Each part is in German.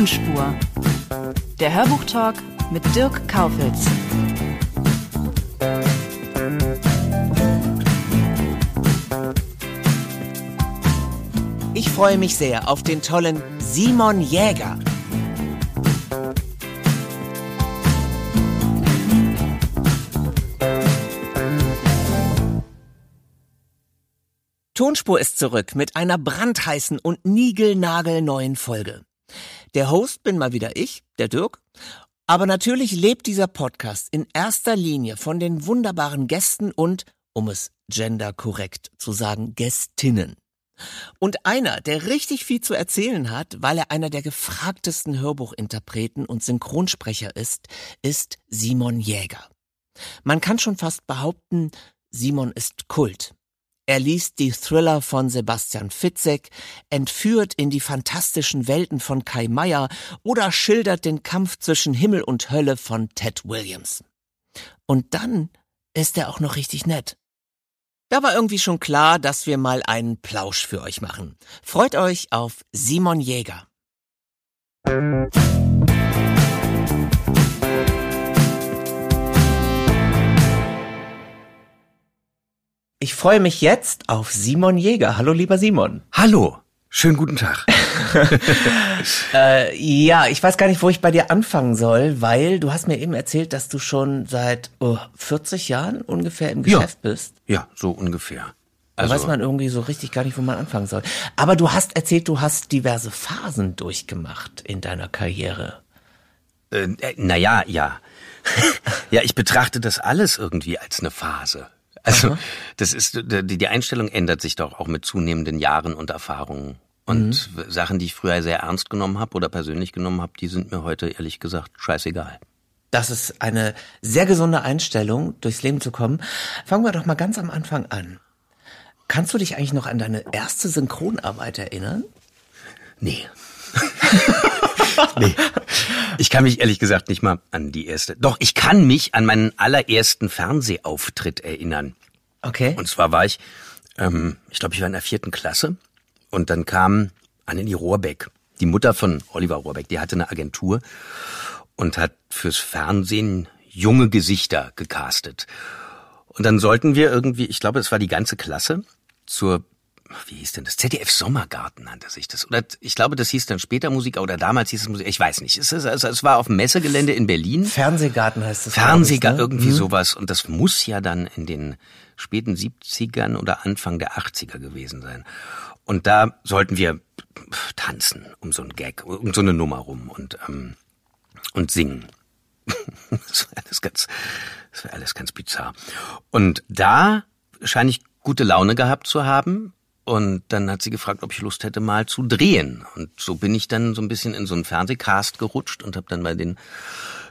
Tonspur. Der Hörbuchtalk mit Dirk Kaufitz. Ich freue mich sehr auf den tollen Simon Jäger. Tonspur ist zurück mit einer brandheißen und niegelnagelneuen Folge. Der Host bin mal wieder ich, der Dirk. Aber natürlich lebt dieser Podcast in erster Linie von den wunderbaren Gästen und, um es genderkorrekt zu sagen, Gästinnen. Und einer, der richtig viel zu erzählen hat, weil er einer der gefragtesten Hörbuchinterpreten und Synchronsprecher ist, ist Simon Jäger. Man kann schon fast behaupten, Simon ist Kult. Er liest die Thriller von Sebastian Fitzek, entführt in die fantastischen Welten von Kai Meier oder schildert den Kampf zwischen Himmel und Hölle von Ted Williams. Und dann ist er auch noch richtig nett. Da war irgendwie schon klar, dass wir mal einen Plausch für euch machen. Freut euch auf Simon Jäger. Ich freue mich jetzt auf Simon Jäger. Hallo, lieber Simon. Hallo. Schönen guten Tag. äh, ja, ich weiß gar nicht, wo ich bei dir anfangen soll, weil du hast mir eben erzählt, dass du schon seit oh, 40 Jahren ungefähr im Geschäft ja. bist. Ja, so ungefähr. Da also, weiß man irgendwie so richtig gar nicht, wo man anfangen soll. Aber du hast erzählt, du hast diverse Phasen durchgemacht in deiner Karriere. Äh, äh, naja, ja. ja, ich betrachte das alles irgendwie als eine Phase. Also, Aha. das ist, die, die Einstellung ändert sich doch auch mit zunehmenden Jahren und Erfahrungen. Und mhm. Sachen, die ich früher sehr ernst genommen habe oder persönlich genommen habe, die sind mir heute ehrlich gesagt scheißegal. Das ist eine sehr gesunde Einstellung, durchs Leben zu kommen. Fangen wir doch mal ganz am Anfang an. Kannst du dich eigentlich noch an deine erste Synchronarbeit erinnern? Nee. nee. Ich kann mich ehrlich gesagt nicht mal an die erste. Doch, ich kann mich an meinen allerersten Fernsehauftritt erinnern. Okay. Und zwar war ich, ähm, ich glaube, ich war in der vierten Klasse und dann kam Annelie Rohrbeck, die Mutter von Oliver Rohrbeck, die hatte eine Agentur und hat fürs Fernsehen junge Gesichter gecastet. Und dann sollten wir irgendwie, ich glaube, es war die ganze Klasse, zur wie hieß denn das? ZDF Sommergarten nannte sich das. Oder ich glaube, das hieß dann später Musik oder damals hieß es Musik. Ich weiß nicht. Es, ist, also, es war auf dem Messegelände in Berlin. Fernsehgarten heißt es. Fernsehgarten, ne? irgendwie mhm. sowas. Und das muss ja dann in den späten 70ern oder Anfang der 80er gewesen sein. Und da sollten wir tanzen um so ein Gag, um so eine Nummer rum und, ähm, und singen. das war alles ganz, das war alles ganz bizarr. Und da scheine ich gute Laune gehabt zu haben. Und dann hat sie gefragt, ob ich Lust hätte, mal zu drehen. Und so bin ich dann so ein bisschen in so einen Fernsehcast gerutscht und habe dann bei den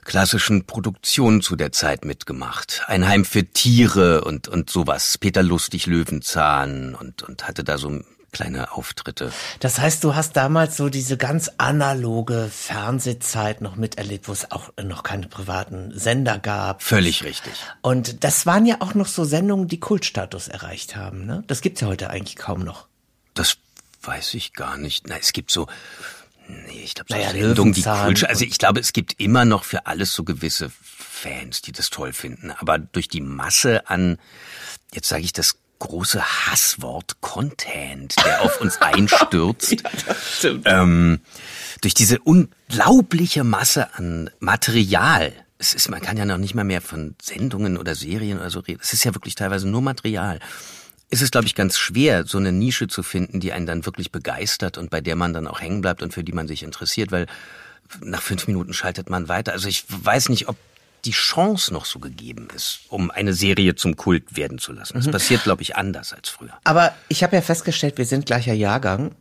klassischen Produktionen zu der Zeit mitgemacht. Ein Heim für Tiere und, und sowas. Peter Lustig, Löwenzahn und, und hatte da so kleine Auftritte. Das heißt, du hast damals so diese ganz analoge Fernsehzeit noch miterlebt, wo es auch noch keine privaten Sender gab. Völlig richtig. Und das waren ja auch noch so Sendungen, die Kultstatus erreicht haben. Ne? Das gibt's ja heute eigentlich kaum noch. Das weiß ich gar nicht. Na, es gibt so Nee, ich glaube, so naja, Sendungen, die Kult, also ich glaube, es gibt immer noch für alles so gewisse Fans, die das toll finden, aber durch die Masse an jetzt sage ich das große Hasswort Content, der auf uns einstürzt. ja, ähm, durch diese unglaubliche Masse an Material. Es ist, man kann ja noch nicht mal mehr von Sendungen oder Serien oder so reden. Es ist ja wirklich teilweise nur Material. Es ist, glaube ich, ganz schwer, so eine Nische zu finden, die einen dann wirklich begeistert und bei der man dann auch hängen bleibt und für die man sich interessiert, weil nach fünf Minuten schaltet man weiter. Also ich weiß nicht, ob die Chance noch so gegeben ist, um eine Serie zum Kult werden zu lassen. Das mhm. passiert, glaube ich, anders als früher. Aber ich habe ja festgestellt, wir sind gleicher Jahrgang.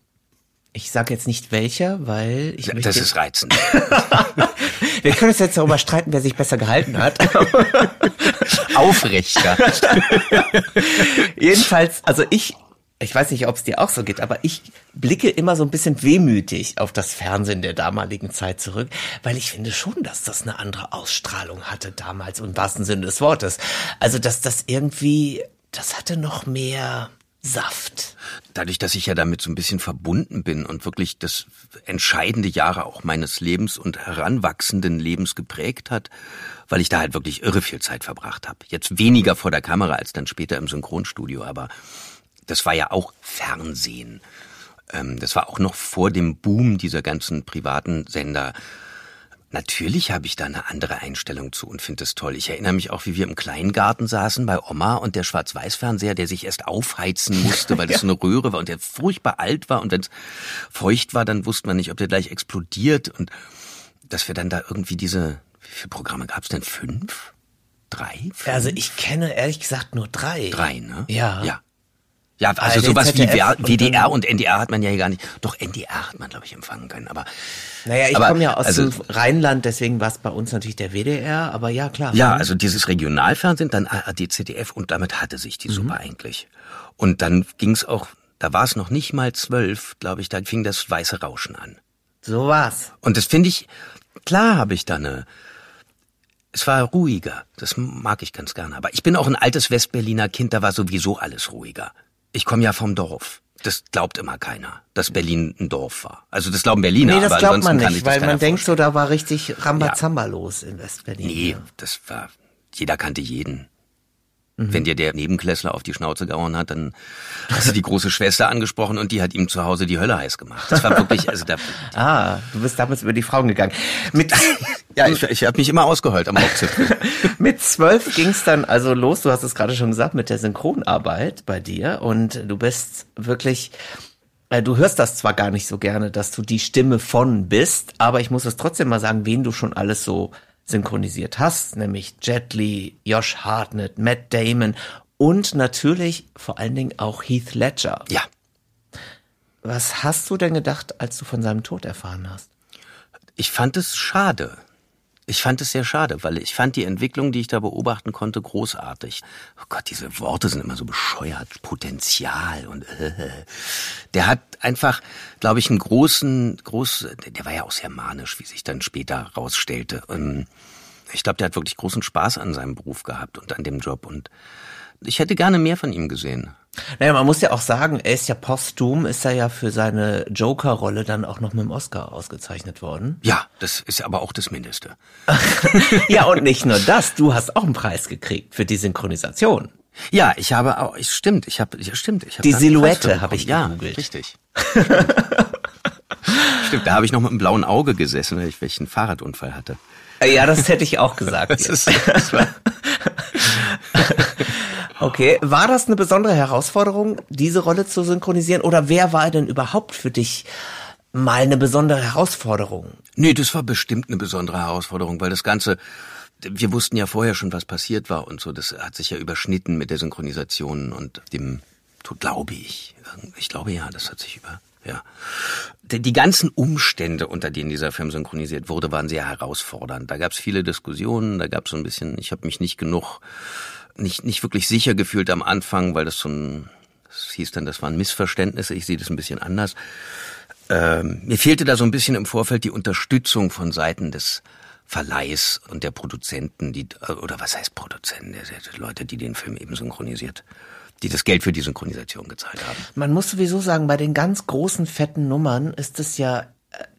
Ich sage jetzt nicht welcher, weil ich. Das ist reizend. wir können uns jetzt darüber streiten, wer sich besser gehalten hat. Aufrechter. Jedenfalls, also ich ich weiß nicht, ob es dir auch so geht, aber ich blicke immer so ein bisschen wehmütig auf das Fernsehen der damaligen Zeit zurück, weil ich finde schon, dass das eine andere Ausstrahlung hatte damals, im wahrsten Sinne des Wortes. Also, dass das irgendwie, das hatte noch mehr Saft. Dadurch, dass ich ja damit so ein bisschen verbunden bin und wirklich das entscheidende Jahre auch meines Lebens und heranwachsenden Lebens geprägt hat, weil ich da halt wirklich irre viel Zeit verbracht habe. Jetzt weniger vor der Kamera als dann später im Synchronstudio, aber das war ja auch Fernsehen. Ähm, das war auch noch vor dem Boom dieser ganzen privaten Sender. Natürlich habe ich da eine andere Einstellung zu und finde es toll. Ich erinnere mich auch, wie wir im Kleingarten saßen bei Oma und der Schwarz-Weiß-Fernseher, der sich erst aufheizen musste, weil das so eine Röhre war und der furchtbar alt war und wenn es feucht war, dann wusste man nicht, ob der gleich explodiert und dass wir dann da irgendwie diese, wie viele Programme gab es denn? Fünf? Drei? Fünf? Also ich kenne ehrlich gesagt nur drei. Drei, ne? Ja. Ja. Ja, also sowas wie WDR und NDR hat man ja hier gar nicht. Doch NDR hat man, glaube ich, empfangen können. Aber naja, ich komme ja aus also, dem Rheinland, deswegen war es bei uns natürlich der WDR. Aber ja, klar. Ja, also dieses Regionalfernsehen, dann ARD, ZDF und damit hatte sich die mhm. Suppe eigentlich. Und dann ging es auch, da war es noch nicht mal zwölf, glaube ich, da fing das weiße Rauschen an. So war's. Und das finde ich, klar habe ich da eine es war ruhiger. Das mag ich ganz gerne. Aber ich bin auch ein altes Westberliner Kind, da war sowieso alles ruhiger. Ich komme ja vom Dorf. Das glaubt immer keiner, dass Berlin ein Dorf war. Also das glauben Berliner, nee, das aber glaubt man nicht, weil man denkt so, da war richtig Rambazamba ja. los in Westberlin. Nee, ja. das war, jeder kannte jeden. Mhm. Wenn dir der Nebenklässler auf die Schnauze gehauen hat, dann hast du die große Schwester angesprochen und die hat ihm zu Hause die Hölle heiß gemacht. Das war wirklich, also da. ah, du bist damals über die Frauen gegangen. Mit ja, ich, ich habe mich immer ausgeheult am Hauptzipfel. mit zwölf ging's dann also los. Du hast es gerade schon gesagt mit der Synchronarbeit bei dir und du bist wirklich äh, Du hörst das zwar gar nicht so gerne, dass du die Stimme von bist, aber ich muss es trotzdem mal sagen, wen du schon alles so synchronisiert hast, nämlich Jet Li, Josh Hartnett, Matt Damon und natürlich vor allen Dingen auch Heath Ledger. Ja. Was hast du denn gedacht, als du von seinem Tod erfahren hast? Ich fand es schade. Ich fand es sehr schade, weil ich fand die Entwicklung, die ich da beobachten konnte, großartig. Oh Gott, diese Worte sind immer so bescheuert. Potenzial und äh, der hat einfach, glaube ich, einen großen, groß, der war ja auch sehr manisch, wie sich dann später rausstellte. Und ich glaube, der hat wirklich großen Spaß an seinem Beruf gehabt und an dem Job und ich hätte gerne mehr von ihm gesehen. Naja, man muss ja auch sagen, er ist ja posthum, ist er ja für seine Joker-Rolle dann auch noch mit dem Oscar ausgezeichnet worden. Ja, das ist aber auch das Mindeste. ja, und nicht nur das, du hast auch einen Preis gekriegt für die Synchronisation. Ja, ich habe auch, ich, stimmt, ich habe, ja, stimmt, ich habe die Silhouette habe ich gegoogelt. Ja, richtig. stimmt, da habe ich noch mit einem blauen Auge gesessen, weil ich welchen Fahrradunfall hatte. Ja, das hätte ich auch gesagt. das ist, das war Okay, war das eine besondere Herausforderung, diese Rolle zu synchronisieren? Oder wer war denn überhaupt für dich mal eine besondere Herausforderung? Nee, das war bestimmt eine besondere Herausforderung, weil das Ganze, wir wussten ja vorher schon, was passiert war und so. Das hat sich ja überschnitten mit der Synchronisation und dem, glaube ich. Ich glaube ja, das hat sich über, ja. Die ganzen Umstände, unter denen dieser Film synchronisiert wurde, waren sehr herausfordernd. Da gab es viele Diskussionen, da gab es so ein bisschen, ich habe mich nicht genug nicht, nicht wirklich sicher gefühlt am Anfang, weil das so ein, das hieß dann, das waren Missverständnisse, ich sehe das ein bisschen anders. Ähm, mir fehlte da so ein bisschen im Vorfeld die Unterstützung von Seiten des Verleihs und der Produzenten, die, oder was heißt Produzenten, der, Leute, die den Film eben synchronisiert die das Geld für die Synchronisation gezahlt haben. Man muss sowieso sagen, bei den ganz großen fetten Nummern ist es ja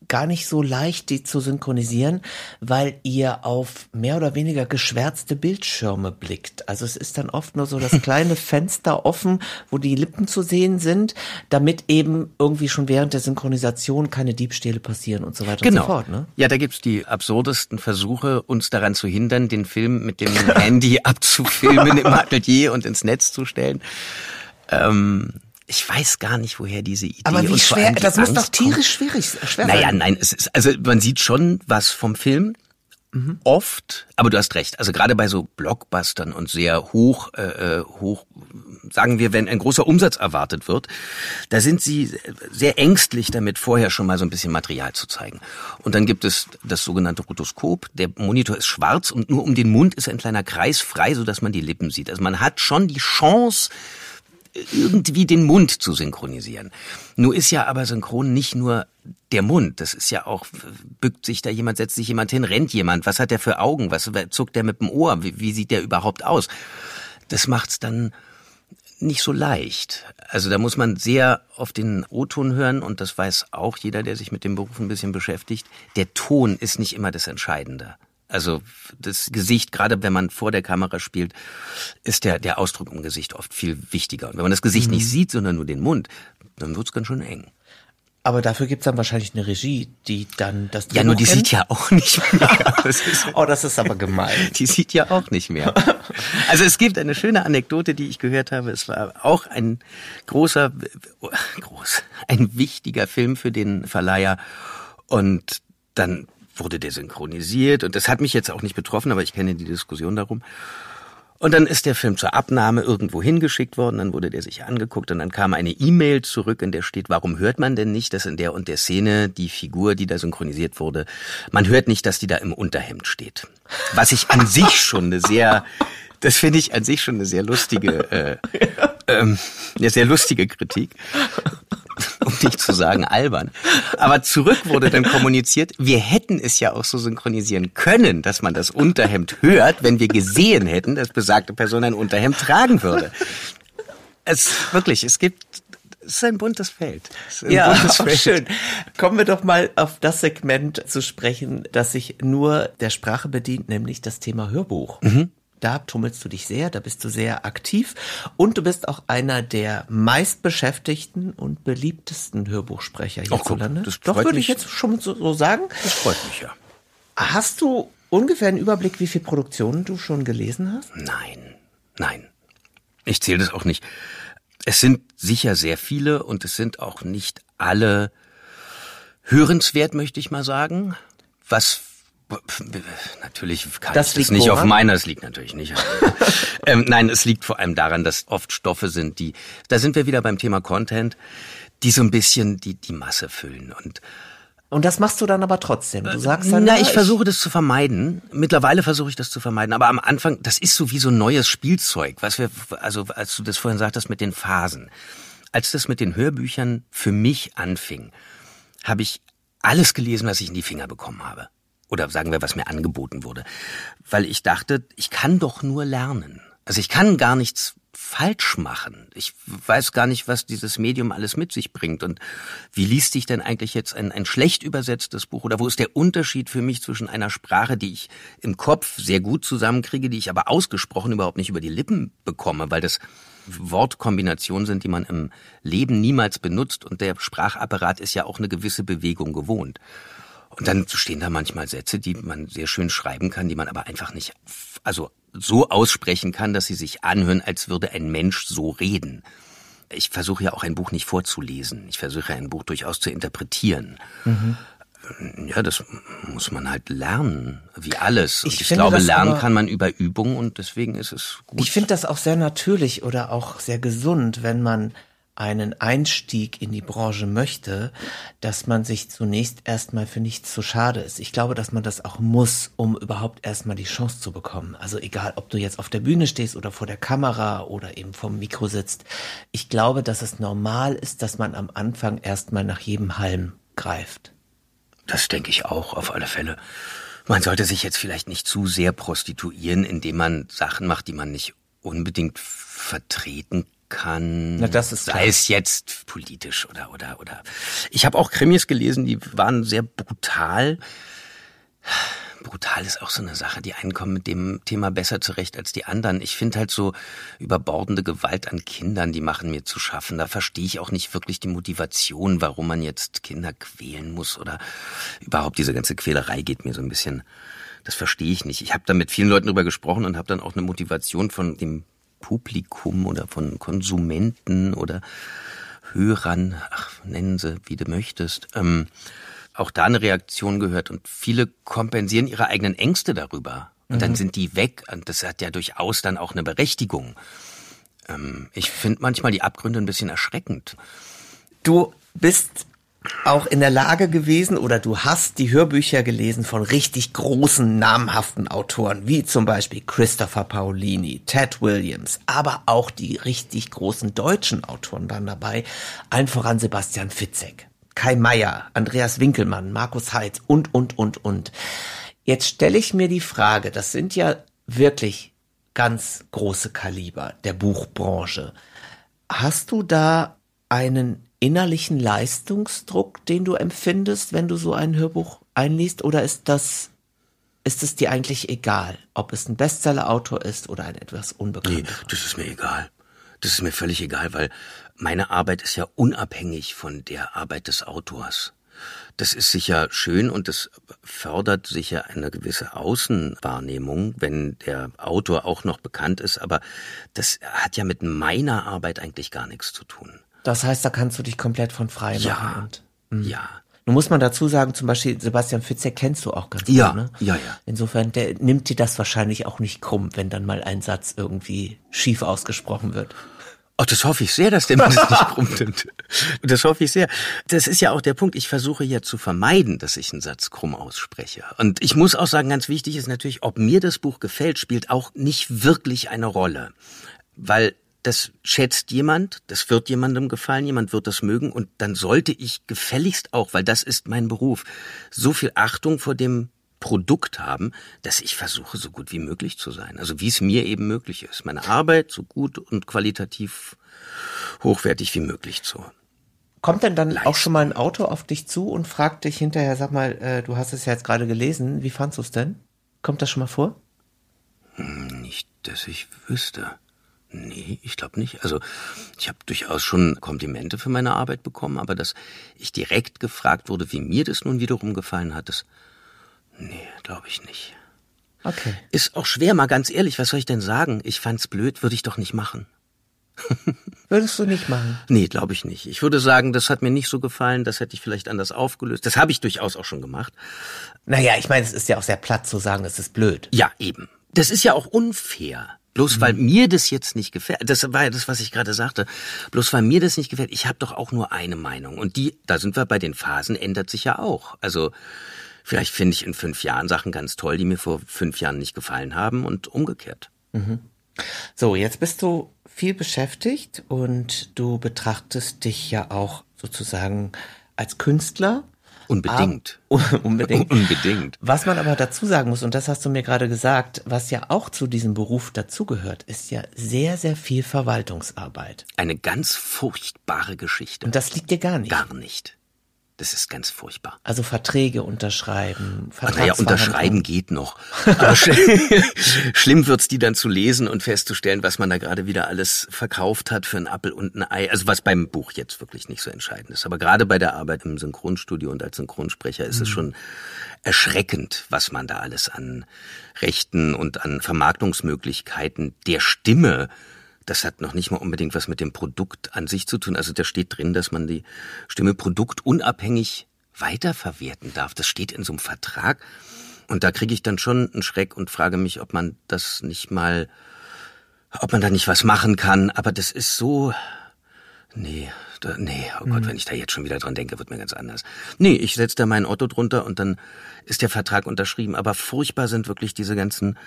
gar nicht so leicht, die zu synchronisieren, weil ihr auf mehr oder weniger geschwärzte Bildschirme blickt. Also es ist dann oft nur so das kleine Fenster offen, wo die Lippen zu sehen sind, damit eben irgendwie schon während der Synchronisation keine Diebstähle passieren und so weiter genau. und so fort. Ne? Ja, da gibt's die absurdesten Versuche, uns daran zu hindern, den Film mit dem Handy abzufilmen im Atelier und ins Netz zu stellen. Ähm ich weiß gar nicht, woher diese Idee Aber wie schwer, das muss doch tierisch schwierig, schwer naja, sein. Naja, nein, es ist, also man sieht schon was vom Film Mhm. Oft, aber du hast recht. Also gerade bei so Blockbustern und sehr hoch, äh, äh, hoch, sagen wir, wenn ein großer Umsatz erwartet wird, da sind sie sehr ängstlich damit, vorher schon mal so ein bisschen Material zu zeigen. Und dann gibt es das sogenannte Rotoskop. Der Monitor ist schwarz und nur um den Mund ist ein kleiner Kreis frei, so dass man die Lippen sieht. Also man hat schon die Chance, irgendwie den Mund zu synchronisieren. Nur ist ja aber synchron nicht nur der Mund. Das ist ja auch, bückt sich da jemand, setzt sich jemand hin, rennt jemand. Was hat der für Augen? Was zuckt der mit dem Ohr? Wie, wie sieht der überhaupt aus? Das macht's dann nicht so leicht. Also da muss man sehr auf den O-Ton hören und das weiß auch jeder, der sich mit dem Beruf ein bisschen beschäftigt. Der Ton ist nicht immer das Entscheidende. Also das Gesicht, gerade wenn man vor der Kamera spielt, ist der, der Ausdruck im Gesicht oft viel wichtiger. Und wenn man das Gesicht mhm. nicht sieht, sondern nur den Mund, dann wird's ganz schön eng. Aber dafür gibt's dann wahrscheinlich eine Regie, die dann das Ja, nur die kennt. sieht ja auch nicht mehr. Das oh, das ist aber gemein. Die sieht ja auch nicht mehr. Also es gibt eine schöne Anekdote, die ich gehört habe. Es war auch ein großer, groß, ein wichtiger Film für den Verleiher. Und dann wurde der synchronisiert und das hat mich jetzt auch nicht betroffen, aber ich kenne die Diskussion darum. Und dann ist der Film zur Abnahme irgendwo hingeschickt worden, dann wurde der sich angeguckt und dann kam eine E-Mail zurück, in der steht, warum hört man denn nicht, dass in der und der Szene die Figur, die da synchronisiert wurde, man hört nicht, dass die da im Unterhemd steht. Was ich an sich schon eine sehr, das finde ich an sich schon eine sehr lustige, äh, ähm, eine sehr lustige Kritik um nicht zu sagen albern. Aber zurück wurde dann kommuniziert, wir hätten es ja auch so synchronisieren können, dass man das Unterhemd hört, wenn wir gesehen hätten, dass besagte Person ein Unterhemd tragen würde. Es wirklich, es gibt es ist ein buntes Feld. Ein ja, buntes Feld. schön. Kommen wir doch mal auf das Segment zu sprechen, das sich nur der Sprache bedient, nämlich das Thema Hörbuch. Mhm. Da tummelst du dich sehr, da bist du sehr aktiv und du bist auch einer der meistbeschäftigten und beliebtesten Hörbuchsprecher hierzulande. Das Doch, würde ich jetzt schon so, so sagen. Das freut mich ja. Hast du ungefähr einen Überblick, wie viele Produktionen du schon gelesen hast? Nein, nein. Ich zähle das auch nicht. Es sind sicher sehr viele und es sind auch nicht alle hörenswert, möchte ich mal sagen. Was Natürlich kann das ich das nicht woran? auf meiner, das liegt natürlich nicht. ähm, nein, es liegt vor allem daran, dass oft Stoffe sind, die, da sind wir wieder beim Thema Content, die so ein bisschen die, die Masse füllen und und das machst du dann aber trotzdem. Du sagst dann, na, ich, ich versuche das zu vermeiden. Mittlerweile versuche ich das zu vermeiden. Aber am Anfang, das ist so wie so ein neues Spielzeug, was wir, also als du das vorhin sagtest mit den Phasen, als das mit den Hörbüchern für mich anfing, habe ich alles gelesen, was ich in die Finger bekommen habe oder sagen wir, was mir angeboten wurde, weil ich dachte, ich kann doch nur lernen. Also ich kann gar nichts falsch machen. Ich weiß gar nicht, was dieses Medium alles mit sich bringt. Und wie liest sich denn eigentlich jetzt ein, ein schlecht übersetztes Buch? Oder wo ist der Unterschied für mich zwischen einer Sprache, die ich im Kopf sehr gut zusammenkriege, die ich aber ausgesprochen überhaupt nicht über die Lippen bekomme, weil das Wortkombinationen sind, die man im Leben niemals benutzt. Und der Sprachapparat ist ja auch eine gewisse Bewegung gewohnt. Und dann stehen da manchmal Sätze, die man sehr schön schreiben kann, die man aber einfach nicht, also so aussprechen kann, dass sie sich anhören, als würde ein Mensch so reden. Ich versuche ja auch ein Buch nicht vorzulesen. Ich versuche ein Buch durchaus zu interpretieren. Mhm. Ja, das muss man halt lernen, wie alles. Und ich, ich glaube, lernen kann man über Übung und deswegen ist es gut. Ich finde das auch sehr natürlich oder auch sehr gesund, wenn man einen Einstieg in die Branche möchte, dass man sich zunächst erstmal für nichts zu schade ist. Ich glaube, dass man das auch muss, um überhaupt erstmal die Chance zu bekommen. Also egal, ob du jetzt auf der Bühne stehst oder vor der Kamera oder eben vom Mikro sitzt. Ich glaube, dass es normal ist, dass man am Anfang erstmal nach jedem Halm greift. Das denke ich auch, auf alle Fälle. Man sollte sich jetzt vielleicht nicht zu sehr prostituieren, indem man Sachen macht, die man nicht unbedingt vertreten kann. Na, das ist sei klar. es jetzt politisch oder oder oder. Ich habe auch Krimis gelesen, die waren sehr brutal. Brutal ist auch so eine Sache. Die einen kommen mit dem Thema besser zurecht als die anderen. Ich finde halt so überbordende Gewalt an Kindern, die machen mir zu schaffen. Da verstehe ich auch nicht wirklich die Motivation, warum man jetzt Kinder quälen muss oder überhaupt diese ganze Quälerei geht mir so ein bisschen. Das verstehe ich nicht. Ich habe da mit vielen Leuten drüber gesprochen und habe dann auch eine Motivation von dem Publikum oder von Konsumenten oder Hörern, ach, nennen sie, wie du möchtest, ähm, auch da eine Reaktion gehört und viele kompensieren ihre eigenen Ängste darüber. Und mhm. dann sind die weg und das hat ja durchaus dann auch eine Berechtigung. Ähm, ich finde manchmal die Abgründe ein bisschen erschreckend. Du bist auch in der Lage gewesen oder du hast die Hörbücher gelesen von richtig großen, namhaften Autoren, wie zum Beispiel Christopher Paolini, Ted Williams, aber auch die richtig großen deutschen Autoren waren dabei, allen voran Sebastian Fitzek, Kai Meier, Andreas Winkelmann, Markus Heitz und, und, und, und. Jetzt stelle ich mir die Frage, das sind ja wirklich ganz große Kaliber der Buchbranche. Hast du da einen innerlichen Leistungsdruck, den du empfindest, wenn du so ein Hörbuch einliest, oder ist das ist es dir eigentlich egal, ob es ein Bestseller-Autor ist oder ein etwas unbekannter? Nee, das ist mir egal. Das ist mir völlig egal, weil meine Arbeit ist ja unabhängig von der Arbeit des Autors. Das ist sicher schön und das fördert sicher eine gewisse Außenwahrnehmung, wenn der Autor auch noch bekannt ist, aber das hat ja mit meiner Arbeit eigentlich gar nichts zu tun. Das heißt, da kannst du dich komplett von frei machen. Ja, und, hm. ja. Nun muss man dazu sagen, zum Beispiel Sebastian Fitzek kennst du auch ganz gut, ja, ne? Ja, ja. Insofern, der nimmt dir das wahrscheinlich auch nicht krumm, wenn dann mal ein Satz irgendwie schief ausgesprochen wird. Ach, das hoffe ich sehr, dass der mir das nicht krumm nimmt. Das hoffe ich sehr. Das ist ja auch der Punkt. Ich versuche ja zu vermeiden, dass ich einen Satz krumm ausspreche. Und ich muss auch sagen, ganz wichtig ist natürlich, ob mir das Buch gefällt, spielt auch nicht wirklich eine Rolle. Weil das schätzt jemand, das wird jemandem gefallen, jemand wird das mögen und dann sollte ich gefälligst auch, weil das ist mein Beruf, so viel Achtung vor dem Produkt haben, dass ich versuche, so gut wie möglich zu sein. Also wie es mir eben möglich ist. Meine Arbeit so gut und qualitativ hochwertig wie möglich zu. Kommt denn dann Leisten. auch schon mal ein Auto auf dich zu und fragt dich hinterher, sag mal, äh, du hast es ja jetzt gerade gelesen, wie fandst du es denn? Kommt das schon mal vor? Hm, nicht, dass ich wüsste. Nee, ich glaube nicht. Also ich habe durchaus schon Komplimente für meine Arbeit bekommen, aber dass ich direkt gefragt wurde, wie mir das nun wiederum gefallen hat, das nee, glaube ich nicht. Okay. Ist auch schwer, mal ganz ehrlich, was soll ich denn sagen? Ich fand's blöd, würde ich doch nicht machen. Würdest du nicht machen? Nee, glaube ich nicht. Ich würde sagen, das hat mir nicht so gefallen, das hätte ich vielleicht anders aufgelöst. Das habe ich durchaus auch schon gemacht. Naja, ich meine, es ist ja auch sehr platt zu sagen, es ist blöd. Ja, eben. Das ist ja auch unfair. Bloß weil mhm. mir das jetzt nicht gefällt, das war ja das, was ich gerade sagte, bloß weil mir das nicht gefällt, ich habe doch auch nur eine Meinung. Und die, da sind wir bei den Phasen, ändert sich ja auch. Also vielleicht finde ich in fünf Jahren Sachen ganz toll, die mir vor fünf Jahren nicht gefallen haben und umgekehrt. Mhm. So, jetzt bist du viel beschäftigt und du betrachtest dich ja auch sozusagen als Künstler Unbedingt. Ah, unbedingt. unbedingt. Was man aber dazu sagen muss, und das hast du mir gerade gesagt, was ja auch zu diesem Beruf dazugehört, ist ja sehr, sehr viel Verwaltungsarbeit. Eine ganz furchtbare Geschichte. Und das liegt dir gar nicht. Gar nicht. Das ist ganz furchtbar. Also Verträge unterschreiben. Naja, unterschreiben geht noch. Aber sch schlimm wird's, die dann zu lesen und festzustellen, was man da gerade wieder alles verkauft hat für ein Appel und ein Ei. Also was beim Buch jetzt wirklich nicht so entscheidend ist. Aber gerade bei der Arbeit im Synchronstudio und als Synchronsprecher ist mhm. es schon erschreckend, was man da alles an Rechten und an Vermarktungsmöglichkeiten der Stimme das hat noch nicht mal unbedingt was mit dem Produkt an sich zu tun. Also da steht drin, dass man die Stimme produktunabhängig weiterverwerten darf. Das steht in so einem Vertrag. Und da kriege ich dann schon einen Schreck und frage mich, ob man das nicht mal, ob man da nicht was machen kann. Aber das ist so, nee, da, nee, oh Gott, mhm. wenn ich da jetzt schon wieder dran denke, wird mir ganz anders. Nee, ich setze da meinen Otto drunter und dann ist der Vertrag unterschrieben. Aber furchtbar sind wirklich diese ganzen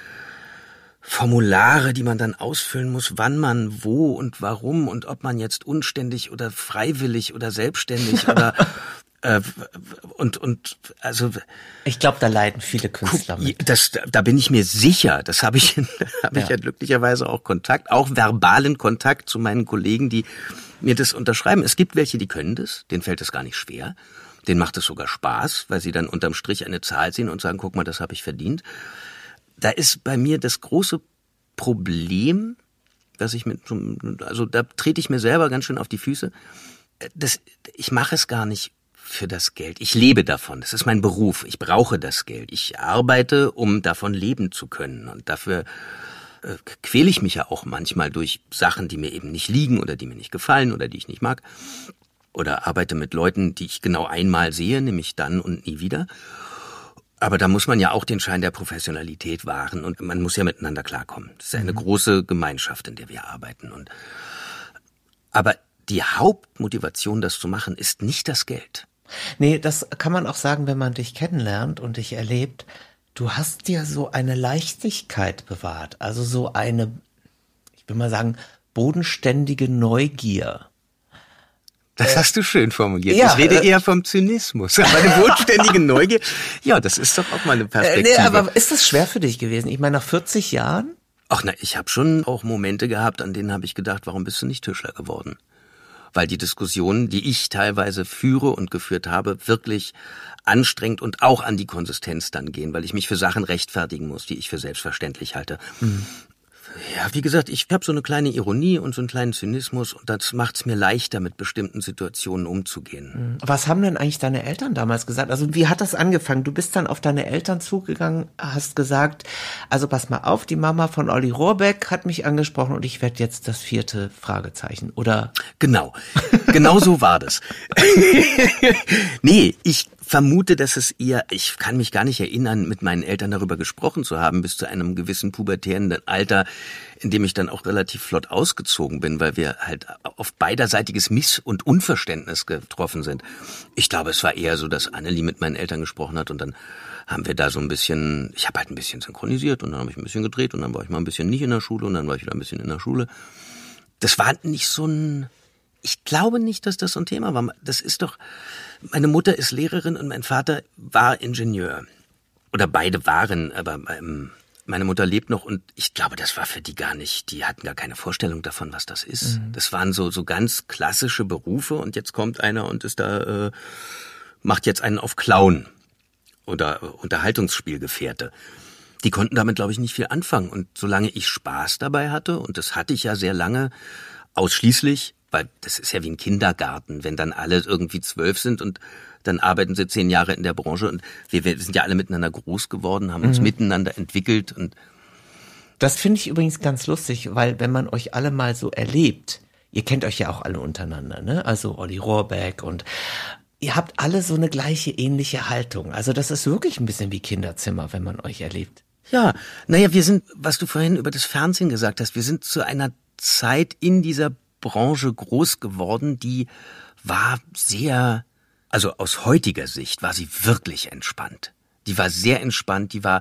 Formulare, die man dann ausfüllen muss, wann man wo und warum und ob man jetzt unständig oder freiwillig oder selbstständig oder äh, und und also ich glaube, da leiden viele Künstler mit. Das, da bin ich mir sicher. Das habe ich, habe ja. ich ja glücklicherweise auch Kontakt, auch verbalen Kontakt zu meinen Kollegen, die mir das unterschreiben. Es gibt welche, die können das, denen fällt es gar nicht schwer. Denen macht es sogar Spaß, weil sie dann unterm Strich eine Zahl sehen und sagen, guck mal, das habe ich verdient da ist bei mir das große Problem, dass ich mit, also da trete ich mir selber ganz schön auf die Füße. Das, ich mache es gar nicht für das Geld. Ich lebe davon. Das ist mein Beruf. Ich brauche das Geld. Ich arbeite, um davon leben zu können. Und dafür äh, quäle ich mich ja auch manchmal durch Sachen, die mir eben nicht liegen oder die mir nicht gefallen oder die ich nicht mag. oder arbeite mit Leuten, die ich genau einmal sehe, nämlich dann und nie wieder. Aber da muss man ja auch den Schein der Professionalität wahren und man muss ja miteinander klarkommen. Das ist eine mhm. große Gemeinschaft, in der wir arbeiten. Und aber die Hauptmotivation, das zu machen, ist nicht das Geld. Nee, das kann man auch sagen, wenn man dich kennenlernt und dich erlebt. Du hast dir so eine Leichtigkeit bewahrt, also so eine, ich will mal sagen, bodenständige Neugier. Das hast du schön formuliert. Ja, ich rede äh, eher vom Zynismus. Aber eine bodenständige Neugier, ja, das ist doch auch mal eine Perspektive. Äh, nee, aber ist das schwer für dich gewesen? Ich meine, nach 40 Jahren? Ach na, ich habe schon auch Momente gehabt, an denen habe ich gedacht, warum bist du nicht Tischler geworden? Weil die Diskussionen, die ich teilweise führe und geführt habe, wirklich anstrengend und auch an die Konsistenz dann gehen, weil ich mich für Sachen rechtfertigen muss, die ich für selbstverständlich halte. Mhm. Ja, wie gesagt, ich habe so eine kleine Ironie und so einen kleinen Zynismus und das macht es mir leichter, mit bestimmten Situationen umzugehen. Mhm. Was haben denn eigentlich deine Eltern damals gesagt? Also wie hat das angefangen? Du bist dann auf deine Eltern zugegangen, hast gesagt, also pass mal auf, die Mama von Olli Rohrbeck hat mich angesprochen und ich werde jetzt das vierte Fragezeichen, oder? Genau, genau so war das. nee, ich vermute, dass es eher, ich kann mich gar nicht erinnern, mit meinen Eltern darüber gesprochen zu haben, bis zu einem gewissen pubertären Alter, in dem ich dann auch relativ flott ausgezogen bin, weil wir halt auf beiderseitiges Miss- und Unverständnis getroffen sind. Ich glaube, es war eher so, dass Annelie mit meinen Eltern gesprochen hat und dann haben wir da so ein bisschen, ich habe halt ein bisschen synchronisiert und dann habe ich ein bisschen gedreht und dann war ich mal ein bisschen nicht in der Schule und dann war ich wieder ein bisschen in der Schule. Das war nicht so ein, ich glaube nicht, dass das so ein Thema war. Das ist doch, meine Mutter ist Lehrerin und mein Vater war Ingenieur. Oder beide waren, aber ähm, meine Mutter lebt noch und ich glaube, das war für die gar nicht, die hatten gar keine Vorstellung davon, was das ist. Mhm. Das waren so, so ganz klassische Berufe und jetzt kommt einer und ist da, äh, macht jetzt einen auf Clown oder äh, Unterhaltungsspielgefährte. Die konnten damit, glaube ich, nicht viel anfangen. Und solange ich Spaß dabei hatte, und das hatte ich ja sehr lange, ausschließlich, weil das ist ja wie ein Kindergarten, wenn dann alle irgendwie zwölf sind und dann arbeiten sie zehn Jahre in der Branche und wir, wir sind ja alle miteinander groß geworden, haben uns mhm. miteinander entwickelt und das finde ich übrigens ganz lustig, weil wenn man euch alle mal so erlebt, ihr kennt euch ja auch alle untereinander, ne? Also Olli Rohrbeck und ihr habt alle so eine gleiche ähnliche Haltung. Also das ist wirklich ein bisschen wie Kinderzimmer, wenn man euch erlebt. Ja, naja, wir sind, was du vorhin über das Fernsehen gesagt hast, wir sind zu einer Zeit in dieser Branche groß geworden, die war sehr, also aus heutiger Sicht war sie wirklich entspannt. Die war sehr entspannt, die war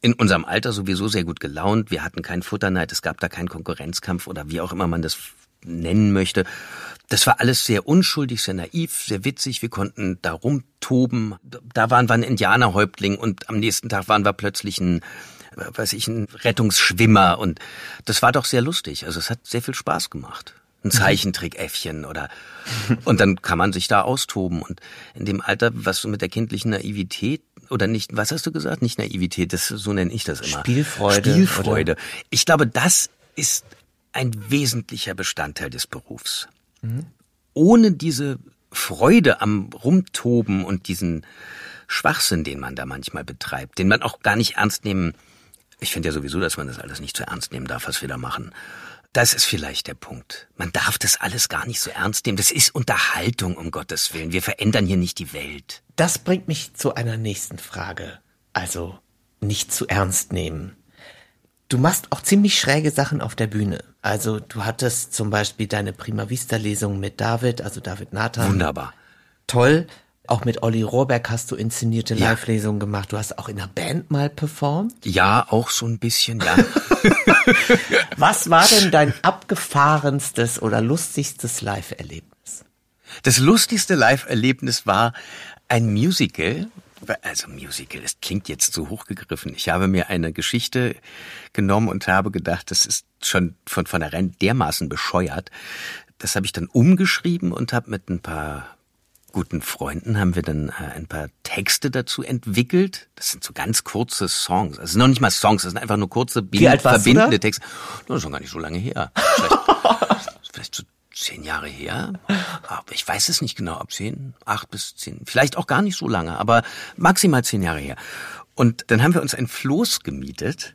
in unserem Alter sowieso sehr gut gelaunt. Wir hatten keinen Futterneid, es gab da keinen Konkurrenzkampf oder wie auch immer man das nennen möchte. Das war alles sehr unschuldig, sehr naiv, sehr witzig. Wir konnten da rumtoben. Da waren wir ein Indianerhäuptling und am nächsten Tag waren wir plötzlich ein weiß ich, ein Rettungsschwimmer und das war doch sehr lustig. Also es hat sehr viel Spaß gemacht. Ein Zeichentrick-Äffchen oder und dann kann man sich da austoben und in dem Alter, was du mit der kindlichen Naivität oder nicht, was hast du gesagt? Nicht Naivität, das so nenne ich das immer. Spielfreude. Spielfreude. Oder? Ich glaube, das ist ein wesentlicher Bestandteil des Berufs. Mhm. Ohne diese Freude am Rumtoben und diesen Schwachsinn, den man da manchmal betreibt, den man auch gar nicht ernst nehmen ich finde ja sowieso, dass man das alles nicht zu so ernst nehmen darf, was wir da machen. Das ist vielleicht der Punkt. Man darf das alles gar nicht so ernst nehmen. Das ist Unterhaltung, um Gottes Willen. Wir verändern hier nicht die Welt. Das bringt mich zu einer nächsten Frage. Also, nicht zu ernst nehmen. Du machst auch ziemlich schräge Sachen auf der Bühne. Also, du hattest zum Beispiel deine Prima Vista Lesung mit David, also David Nathan. Wunderbar. Toll. Auch mit Olli Rohrberg hast du inszenierte ja. Live-Lesungen gemacht. Du hast auch in der Band mal performt? Ja, auch so ein bisschen, ja. Was war denn dein abgefahrenstes oder lustigstes Live-Erlebnis? Das lustigste Live-Erlebnis war ein Musical. Also Musical, das klingt jetzt zu hochgegriffen. Ich habe mir eine Geschichte genommen und habe gedacht, das ist schon von vornherein dermaßen bescheuert. Das habe ich dann umgeschrieben und habe mit ein paar guten Freunden haben wir dann äh, ein paar Texte dazu entwickelt. Das sind so ganz kurze Songs. Also noch nicht mal Songs, das sind einfach nur kurze, verbindende Texte. Das ist schon gar nicht so lange her. Vielleicht, vielleicht so zehn Jahre her. Aber ich weiß es nicht genau, ob zehn, acht bis zehn, vielleicht auch gar nicht so lange, aber maximal zehn Jahre her. Und dann haben wir uns ein Floß gemietet.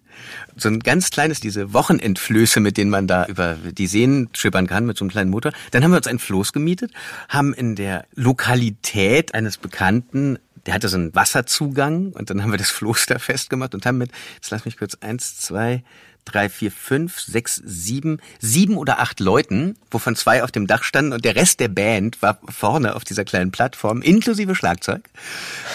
So ein ganz kleines, diese Wochenendflöße, mit denen man da über die Seen schippern kann mit so einem kleinen Motor. Dann haben wir uns ein Floß gemietet, haben in der Lokalität eines Bekannten der hatte so einen Wasserzugang und dann haben wir das Floß da festgemacht und haben mit, jetzt lass mich kurz, eins, zwei, drei, vier, fünf, sechs, sieben, sieben oder acht Leuten, wovon zwei auf dem Dach standen und der Rest der Band war vorne auf dieser kleinen Plattform, inklusive Schlagzeug.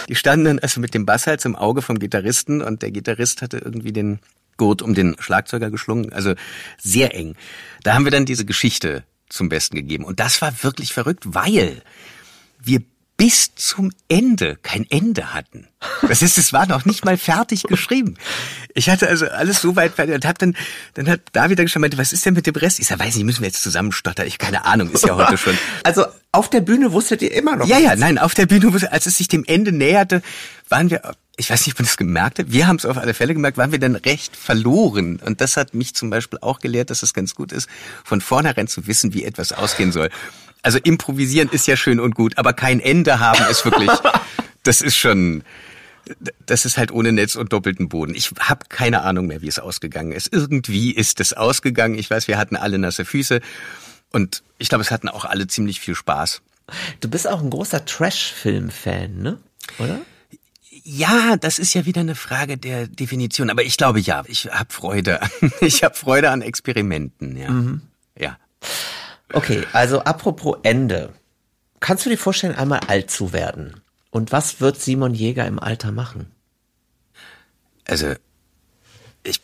Die standen dann also mit dem Basshals im Auge vom Gitarristen und der Gitarrist hatte irgendwie den Gurt um den Schlagzeuger geschlungen, also sehr eng. Da haben wir dann diese Geschichte zum Besten gegeben und das war wirklich verrückt, weil wir bis zum Ende kein Ende hatten. Das ist, es war noch nicht mal fertig geschrieben. Ich hatte also alles so weit fertig und hab dann, dann hat David dann schon meinte, was ist denn mit dem Rest? Ich sag, weiß nicht, müssen wir jetzt zusammenstottern? Ich keine Ahnung, ist ja heute schon. Also auf der Bühne wusstet ihr immer noch. Ja, ja, nein, auf der Bühne, als es sich dem Ende näherte, waren wir, ich weiß nicht, ob man das gemerkt hat, wir haben es auf alle Fälle gemerkt, waren wir dann recht verloren. Und das hat mich zum Beispiel auch gelehrt, dass es ganz gut ist, von vornherein zu wissen, wie etwas ausgehen soll. Also improvisieren ist ja schön und gut, aber kein Ende haben ist wirklich, das ist schon, das ist halt ohne Netz und doppelten Boden. Ich habe keine Ahnung mehr, wie es ausgegangen ist. Irgendwie ist es ausgegangen. Ich weiß, wir hatten alle nasse Füße und ich glaube, es hatten auch alle ziemlich viel Spaß. Du bist auch ein großer Trash-Film-Fan, ne? Oder? Ja, das ist ja wieder eine Frage der Definition. Aber ich glaube ja, ich habe Freude. Ich habe Freude an Experimenten. Ja, mhm. ja. Okay, also apropos Ende. Kannst du dir vorstellen, einmal alt zu werden? Und was wird Simon Jäger im Alter machen? Also, ich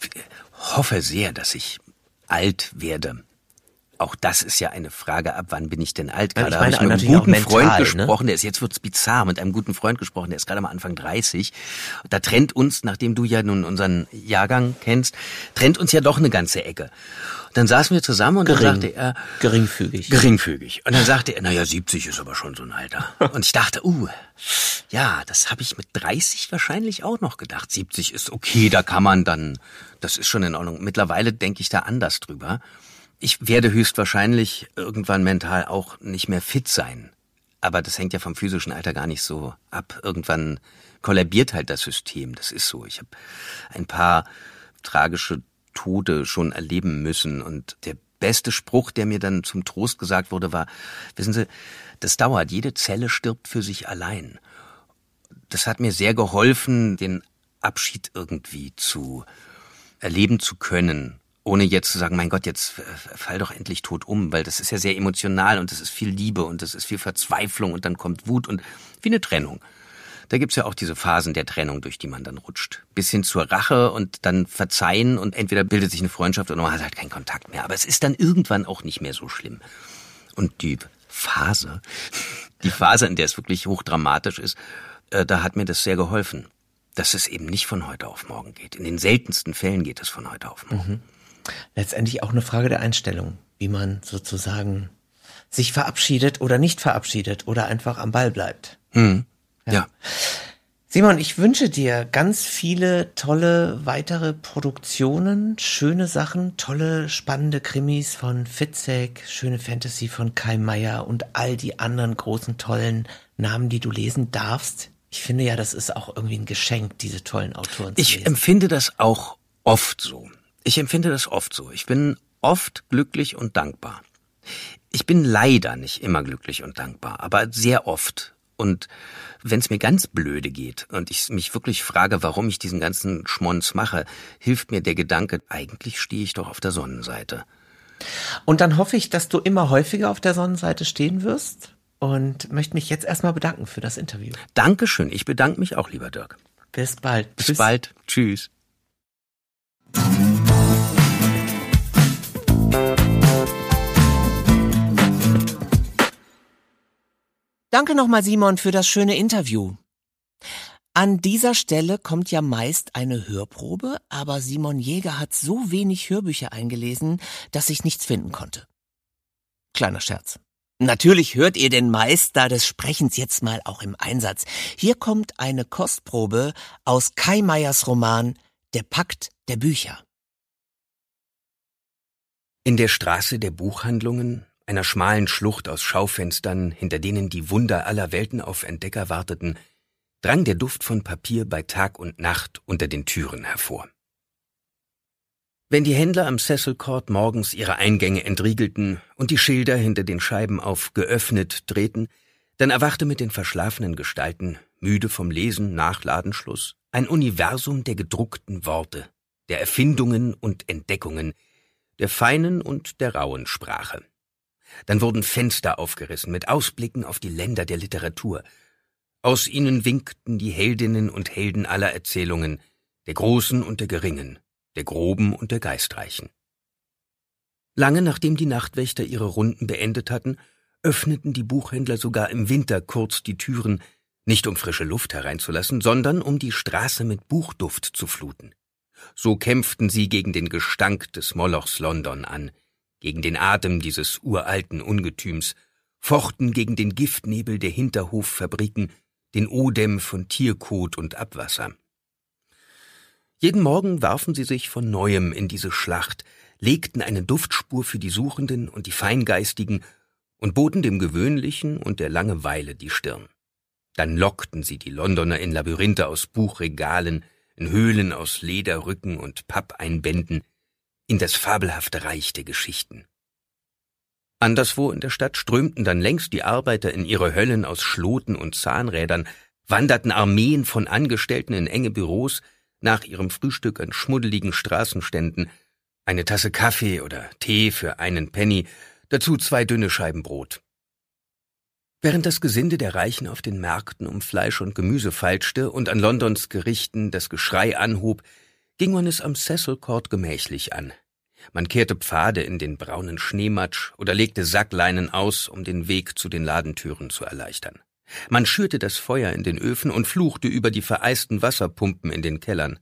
hoffe sehr, dass ich alt werde. Auch das ist ja eine Frage, ab wann bin ich denn alt? Gerade habe ich mit einem guten mental, Freund ne? gesprochen, der ist, jetzt wird's bizarr, mit einem guten Freund gesprochen, der ist gerade am Anfang 30. Da trennt uns, nachdem du ja nun unseren Jahrgang kennst, trennt uns ja doch eine ganze Ecke. Dann saßen wir zusammen und Gering, dann sagte er... Geringfügig. Geringfügig. Und dann sagte er, naja, 70 ist aber schon so ein Alter. Und ich dachte, uh, ja, das habe ich mit 30 wahrscheinlich auch noch gedacht. 70 ist okay, da kann man dann, das ist schon in Ordnung. Mittlerweile denke ich da anders drüber. Ich werde höchstwahrscheinlich irgendwann mental auch nicht mehr fit sein. Aber das hängt ja vom physischen Alter gar nicht so ab. Irgendwann kollabiert halt das System. Das ist so. Ich habe ein paar tragische Tode schon erleben müssen. Und der beste Spruch, der mir dann zum Trost gesagt wurde, war, wissen Sie, das dauert, jede Zelle stirbt für sich allein. Das hat mir sehr geholfen, den Abschied irgendwie zu erleben zu können, ohne jetzt zu sagen, mein Gott, jetzt fall doch endlich tot um, weil das ist ja sehr emotional und das ist viel Liebe und das ist viel Verzweiflung und dann kommt Wut und wie eine Trennung. Da gibt's ja auch diese Phasen der Trennung, durch die man dann rutscht. Bis hin zur Rache und dann verzeihen und entweder bildet sich eine Freundschaft oder man hat halt keinen Kontakt mehr. Aber es ist dann irgendwann auch nicht mehr so schlimm. Und die Phase, die Phase, in der es wirklich hochdramatisch ist, äh, da hat mir das sehr geholfen. Dass es eben nicht von heute auf morgen geht. In den seltensten Fällen geht es von heute auf morgen. Mhm. Letztendlich auch eine Frage der Einstellung, wie man sozusagen sich verabschiedet oder nicht verabschiedet oder einfach am Ball bleibt. Mhm. Ja. ja. Simon, ich wünsche dir ganz viele tolle weitere Produktionen, schöne Sachen, tolle, spannende Krimis von Fitzek, schöne Fantasy von Kai Meier und all die anderen großen, tollen Namen, die du lesen darfst. Ich finde ja, das ist auch irgendwie ein Geschenk, diese tollen Autoren zu Ich lesen. empfinde das auch oft so. Ich empfinde das oft so. Ich bin oft glücklich und dankbar. Ich bin leider nicht immer glücklich und dankbar, aber sehr oft. Und wenn es mir ganz blöde geht und ich mich wirklich frage, warum ich diesen ganzen Schmonz mache, hilft mir der Gedanke, eigentlich stehe ich doch auf der Sonnenseite. Und dann hoffe ich, dass du immer häufiger auf der Sonnenseite stehen wirst und möchte mich jetzt erstmal bedanken für das Interview. Dankeschön. Ich bedanke mich auch, lieber Dirk. Bis bald. Bis Tschüss. bald. Tschüss. Danke nochmal, Simon, für das schöne Interview. An dieser Stelle kommt ja meist eine Hörprobe, aber Simon Jäger hat so wenig Hörbücher eingelesen, dass ich nichts finden konnte. Kleiner Scherz. Natürlich hört ihr den Meister des Sprechens jetzt mal auch im Einsatz. Hier kommt eine Kostprobe aus Kai Meyers Roman Der Pakt der Bücher. In der Straße der Buchhandlungen einer schmalen Schlucht aus Schaufenstern, hinter denen die Wunder aller Welten auf Entdecker warteten, drang der Duft von Papier bei Tag und Nacht unter den Türen hervor. Wenn die Händler am Cecil Court morgens ihre Eingänge entriegelten und die Schilder hinter den Scheiben auf geöffnet drehten, dann erwachte mit den verschlafenen Gestalten, müde vom Lesen nach Ladenschluss, ein Universum der gedruckten Worte, der Erfindungen und Entdeckungen, der feinen und der rauen Sprache. Dann wurden Fenster aufgerissen mit Ausblicken auf die Länder der Literatur. Aus ihnen winkten die Heldinnen und Helden aller Erzählungen, der Großen und der Geringen, der Groben und der Geistreichen. Lange nachdem die Nachtwächter ihre Runden beendet hatten, öffneten die Buchhändler sogar im Winter kurz die Türen, nicht um frische Luft hereinzulassen, sondern um die Straße mit Buchduft zu fluten. So kämpften sie gegen den Gestank des Molochs London an, gegen den Atem dieses uralten Ungetüms, fochten gegen den Giftnebel der Hinterhoffabriken, den Odem von Tierkot und Abwasser. Jeden Morgen warfen sie sich von neuem in diese Schlacht, legten eine Duftspur für die Suchenden und die Feingeistigen und boten dem Gewöhnlichen und der Langeweile die Stirn. Dann lockten sie die Londoner in Labyrinthe aus Buchregalen, in Höhlen aus Lederrücken und Pappeinbänden, in das fabelhafte Reich der Geschichten. Anderswo in der Stadt strömten dann längst die Arbeiter in ihre Höllen aus Schloten und Zahnrädern, wanderten Armeen von Angestellten in enge Büros, nach ihrem Frühstück an schmuddeligen Straßenständen, eine Tasse Kaffee oder Tee für einen Penny, dazu zwei dünne Scheiben Brot. Während das Gesinde der Reichen auf den Märkten um Fleisch und Gemüse feilschte und an Londons Gerichten das Geschrei anhob, ging man es am Cecil Court gemächlich an. Man kehrte Pfade in den braunen Schneematsch oder legte Sackleinen aus, um den Weg zu den Ladentüren zu erleichtern. Man schürte das Feuer in den Öfen und fluchte über die vereisten Wasserpumpen in den Kellern.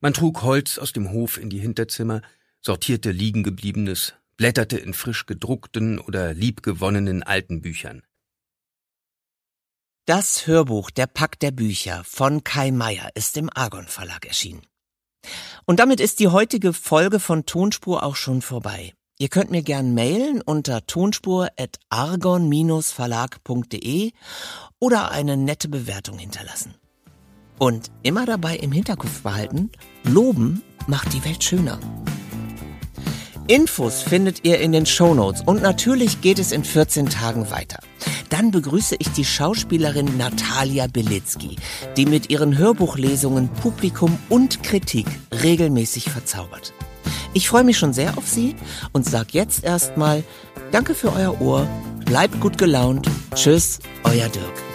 Man trug Holz aus dem Hof in die Hinterzimmer, sortierte liegengebliebenes, blätterte in frisch gedruckten oder liebgewonnenen alten Büchern. Das Hörbuch Der Pack der Bücher von Kai Meier ist im Argon Verlag erschienen. Und damit ist die heutige Folge von Tonspur auch schon vorbei. Ihr könnt mir gern mailen unter tonspur.argon-verlag.de oder eine nette Bewertung hinterlassen. Und immer dabei im Hinterkopf behalten, loben macht die Welt schöner. Infos findet ihr in den Shownotes und natürlich geht es in 14 Tagen weiter. Dann begrüße ich die Schauspielerin Natalia Belitzky, die mit ihren Hörbuchlesungen Publikum und Kritik regelmäßig verzaubert. Ich freue mich schon sehr auf Sie und sag jetzt erstmal Danke für euer Ohr, bleibt gut gelaunt, tschüss, euer Dirk.